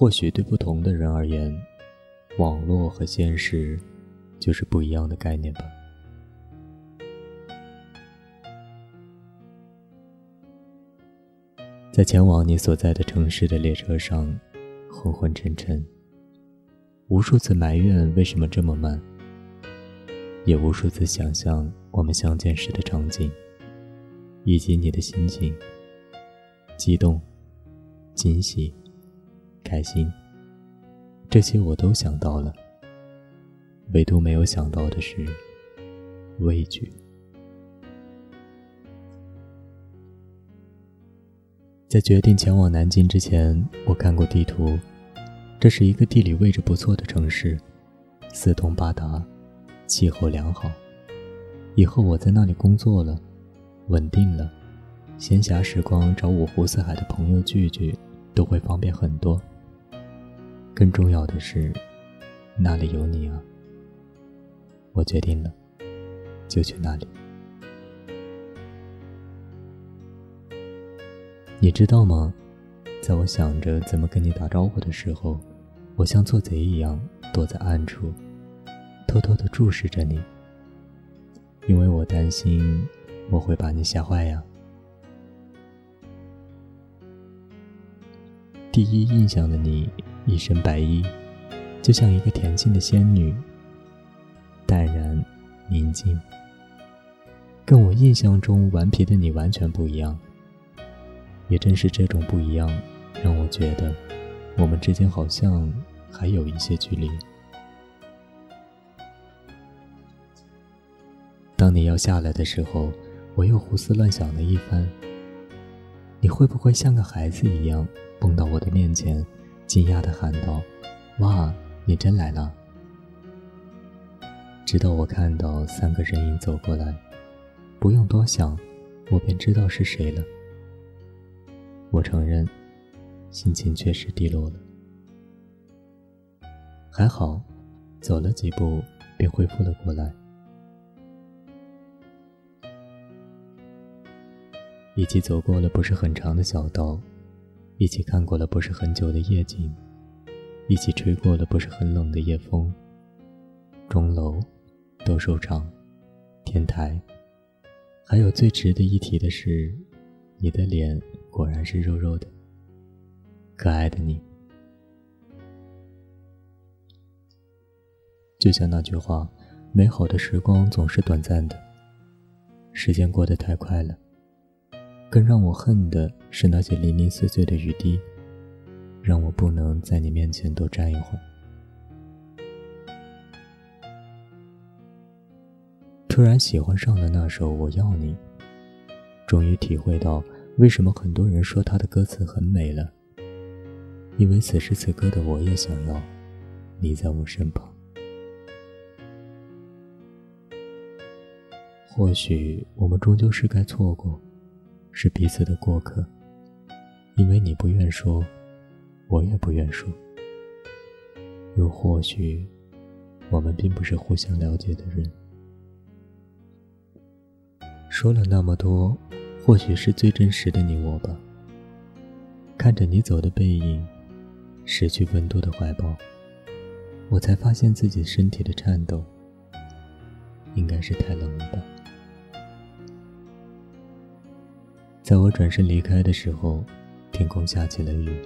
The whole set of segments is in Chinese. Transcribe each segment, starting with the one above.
或许对不同的人而言，网络和现实就是不一样的概念吧。在前往你所在的城市的列车上，昏昏沉沉。无数次埋怨为什么这么慢，也无数次想象我们相见时的场景，以及你的心情，激动、惊喜、开心，这些我都想到了。唯独没有想到的是畏惧。在决定前往南京之前，我看过地图，这是一个地理位置不错的城市，四通八达，气候良好。以后我在那里工作了，稳定了，闲暇时光找五湖四海的朋友聚聚，都会方便很多。更重要的是，那里有你啊！我决定了，就去那里。你知道吗？在我想着怎么跟你打招呼的时候，我像做贼一样躲在暗处，偷偷的注视着你，因为我担心我会把你吓坏呀。第一印象的你，一身白衣，就像一个恬静的仙女，淡然宁静，跟我印象中顽皮的你完全不一样。也正是这种不一样，让我觉得我们之间好像还有一些距离。当你要下来的时候，我又胡思乱想了一番。你会不会像个孩子一样蹦到我的面前，惊讶地喊道：“哇，你真来了！”直到我看到三个人影走过来，不用多想，我便知道是谁了。我承认，心情确实低落了。还好，走了几步便恢复了过来。一起走过了不是很长的小道，一起看过了不是很久的夜景，一起吹过了不是很冷的夜风。钟楼、斗兽场、天台，还有最值得一提的是，你的脸。果然是肉肉的，可爱的你。就像那句话：“美好的时光总是短暂的。”时间过得太快了，更让我恨的是那些零零碎碎的雨滴，让我不能在你面前多站一会儿。突然喜欢上了那首《我要你》，终于体会到。为什么很多人说他的歌词很美了？因为此时此刻的我也想要你在我身旁。或许我们终究是该错过，是彼此的过客。因为你不愿说，我也不愿说。又或许，我们并不是互相了解的人。说了那么多。或许是最真实的你我吧。看着你走的背影，失去温度的怀抱，我才发现自己身体的颤抖。应该是太冷了吧。在我转身离开的时候，天空下起了雨，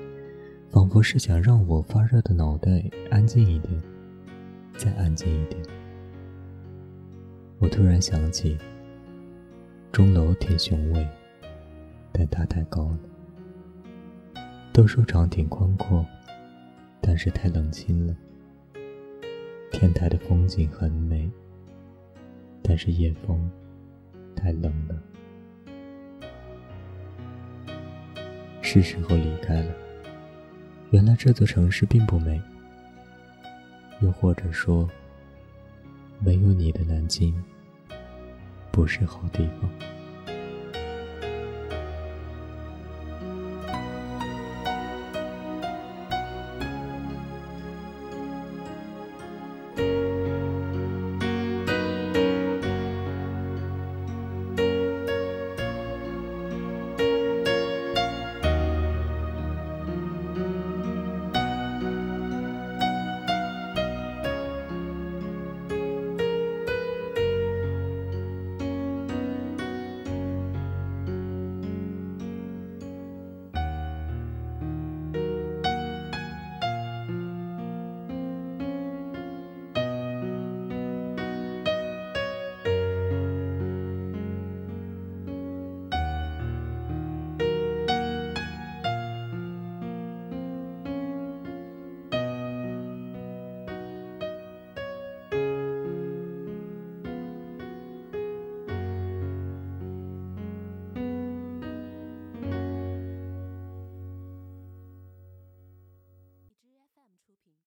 仿佛是想让我发热的脑袋安静一点，再安静一点。我突然想起。钟楼挺雄伟，但它太高了。斗兽场挺宽阔，但是太冷清了。天台的风景很美，但是夜风太冷了。是时候离开了。原来这座城市并不美，又或者说，没有你的南京。不是好地方。